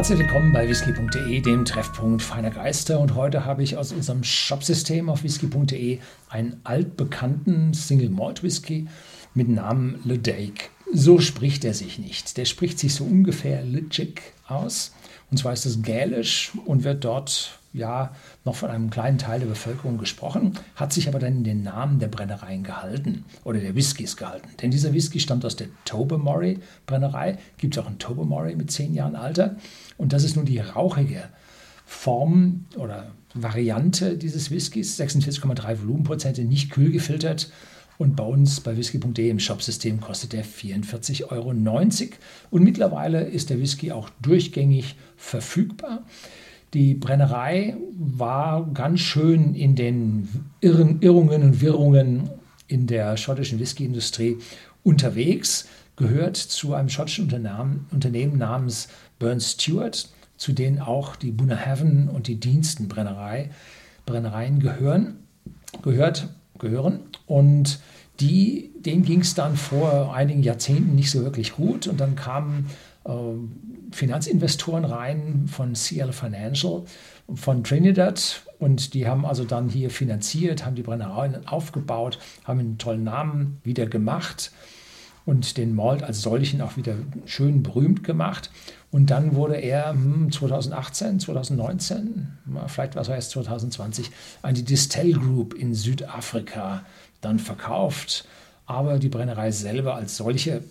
Herzlich willkommen bei whisky.de, dem Treffpunkt feiner Geister. Und heute habe ich aus unserem Shopsystem auf whisky.de einen altbekannten Single Malt Whisky mit Namen Le Dake. So spricht er sich nicht. Der spricht sich so ungefähr Lejic aus. Und zwar ist das Gälisch und wird dort ja noch von einem kleinen Teil der Bevölkerung gesprochen, hat sich aber dann in den Namen der Brennereien gehalten oder der Whiskys gehalten. Denn dieser Whisky stammt aus der Tobermory Brennerei, gibt es auch einen Tobermory mit zehn Jahren Alter und das ist nun die rauchige Form oder Variante dieses Whiskys, 46,3 Volumenprozente, nicht kühl gefiltert und bei uns bei whisky.de im Shopsystem kostet der 44,90 Euro. Und mittlerweile ist der Whisky auch durchgängig verfügbar. Die Brennerei war ganz schön in den Irren, Irrungen und Wirrungen in der schottischen Whiskyindustrie unterwegs, gehört zu einem schottischen Unternehmen, Unternehmen namens Burn Stewart, zu denen auch die Bunnahabhain und die Dienstenbrennerei Brennereien gehören, gehört, gehören. Und die, denen ging es dann vor einigen Jahrzehnten nicht so wirklich gut. Und dann kamen Finanzinvestoren rein von CL Financial, von Trinidad und die haben also dann hier finanziert, haben die Brennereien aufgebaut, haben einen tollen Namen wieder gemacht und den Malt als solchen auch wieder schön berühmt gemacht. Und dann wurde er 2018, 2019, vielleicht war es erst 2020, an die Distell Group in Südafrika dann verkauft. Aber die Brennerei selber als solche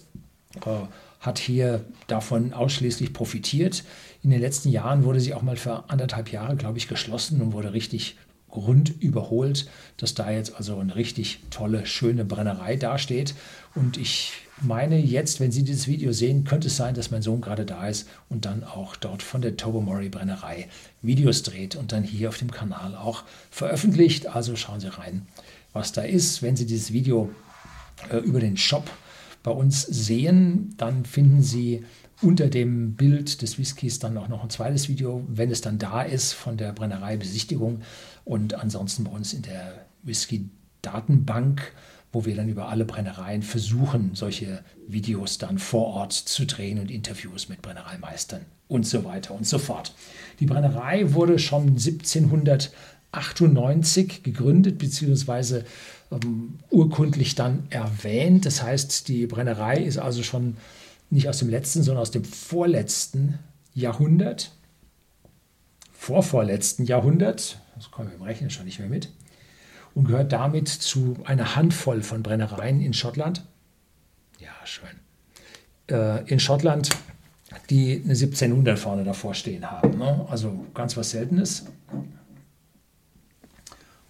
äh, hat hier davon ausschließlich profitiert. In den letzten Jahren wurde sie auch mal für anderthalb Jahre, glaube ich, geschlossen und wurde richtig rund überholt, dass da jetzt also eine richtig tolle, schöne Brennerei dasteht. Und ich meine jetzt, wenn Sie dieses Video sehen, könnte es sein, dass mein Sohn gerade da ist und dann auch dort von der Tobermory Brennerei Videos dreht und dann hier auf dem Kanal auch veröffentlicht. Also schauen Sie rein, was da ist. Wenn Sie dieses Video äh, über den Shop bei uns sehen, dann finden Sie unter dem Bild des Whiskys dann auch noch ein zweites Video, wenn es dann da ist, von der Brennerei-Besichtigung und ansonsten bei uns in der Whisky-Datenbank, wo wir dann über alle Brennereien versuchen, solche Videos dann vor Ort zu drehen und Interviews mit Brennereimeistern und so weiter und so fort. Die Brennerei wurde schon 1798 gegründet, beziehungsweise ähm, urkundlich dann erwähnt. Das heißt, die Brennerei ist also schon nicht aus dem letzten, sondern aus dem vorletzten Jahrhundert, vorvorletzten Jahrhundert, das kommen wir im Rechnen schon nicht mehr mit, und gehört damit zu einer Handvoll von Brennereien in Schottland. Ja, schön. Äh, in Schottland, die eine 1700 vorne davor stehen haben. Ne? Also ganz was Seltenes.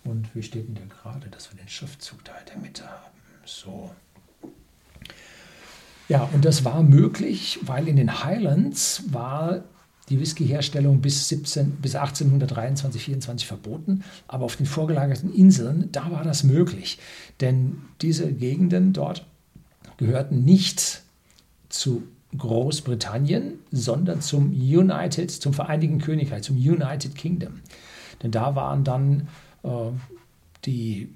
Und wie steht denn der gerade, dass wir den Schriftzug da in der Mitte haben? So. Ja, und das war möglich, weil in den Highlands war die Whiskyherstellung bis, 17, bis 1823, 24 verboten, aber auf den vorgelagerten Inseln, da war das möglich. Denn diese Gegenden dort gehörten nicht zu Großbritannien, sondern zum United, zum Vereinigten Königreich, zum United Kingdom. Denn da waren dann die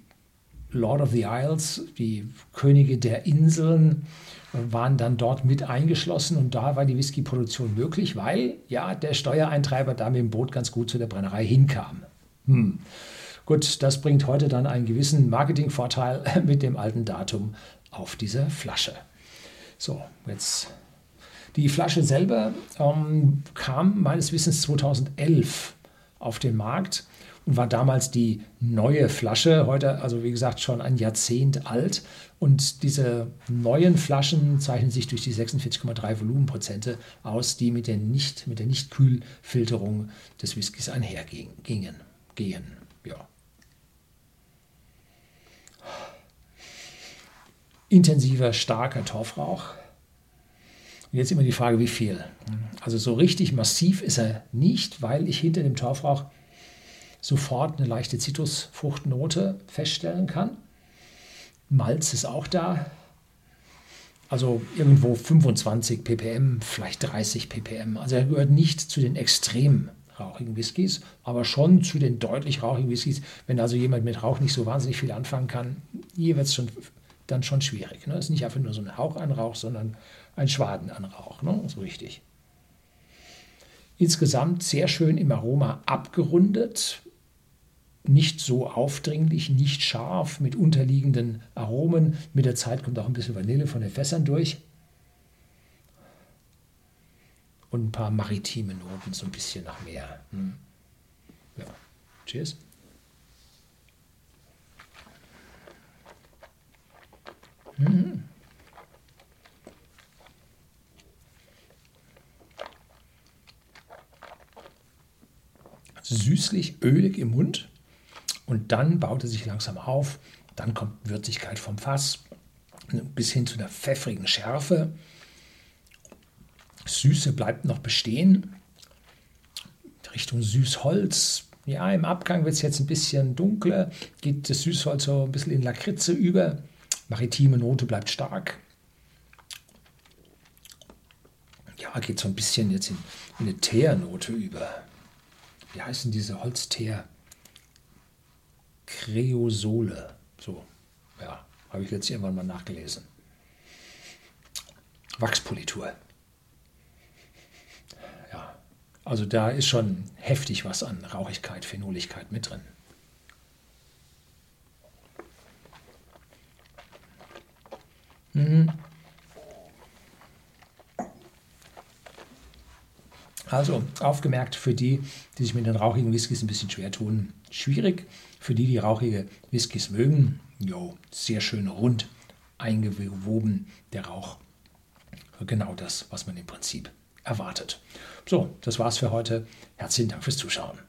Lord of the Isles, die Könige der Inseln, äh, waren dann dort mit eingeschlossen und da war die Whiskyproduktion möglich, weil ja der Steuereintreiber da mit dem Boot ganz gut zu der Brennerei hinkam. Hm. Gut, das bringt heute dann einen gewissen Marketingvorteil mit dem alten Datum auf diese Flasche. So, jetzt die Flasche selber ähm, kam meines Wissens 2011 auf den Markt und war damals die neue Flasche, heute also wie gesagt schon ein Jahrzehnt alt. Und diese neuen Flaschen zeichnen sich durch die 46,3 Volumenprozente aus, die mit der nicht mit der Nicht-Kühlfilterung des Whiskys einhergingen. Gehen. Ja. Intensiver, starker Torfrauch. jetzt immer die Frage, wie viel. Also so richtig massiv ist er nicht, weil ich hinter dem Torfrauch sofort eine leichte Zitrusfruchtnote feststellen kann. Malz ist auch da. Also irgendwo 25 ppm, vielleicht 30 ppm. Also er gehört nicht zu den extrem rauchigen Whiskys, aber schon zu den deutlich rauchigen Whiskys. Wenn also jemand mit Rauch nicht so wahnsinnig viel anfangen kann, hier wird es schon, dann schon schwierig. Ne? Es ist nicht einfach nur so ein Hauch an Rauch, sondern ein Schwaden an Rauch. Ne? So richtig. Insgesamt sehr schön im Aroma abgerundet, nicht so aufdringlich, nicht scharf, mit unterliegenden Aromen. Mit der Zeit kommt auch ein bisschen Vanille von den Fässern durch. Und ein paar maritime Noten, so ein bisschen nach Meer. Hm. Ja. Cheers. Mhm. Süßlich, ölig im Mund und dann baut er sich langsam auf. Dann kommt Würzigkeit vom Fass bis hin zu einer pfeffrigen Schärfe. Süße bleibt noch bestehen. Richtung Süßholz. Ja, im Abgang wird es jetzt ein bisschen dunkler, geht das Süßholz so ein bisschen in Lakritze über. Maritime Note bleibt stark. Ja, geht so ein bisschen jetzt in, in eine Teernote über. Wie heißen diese Holzteer? Kreosole. So, ja, habe ich jetzt irgendwann mal nachgelesen. Wachspolitur. Ja, also da ist schon heftig was an Rauchigkeit, Phenoligkeit mit drin. Mhm. Also aufgemerkt für die, die sich mit den rauchigen Whiskys ein bisschen schwer tun, schwierig. Für die, die rauchige Whiskys mögen, jo, sehr schön rund eingewoben der Rauch. Genau das, was man im Prinzip erwartet. So, das war's für heute. Herzlichen Dank fürs Zuschauen.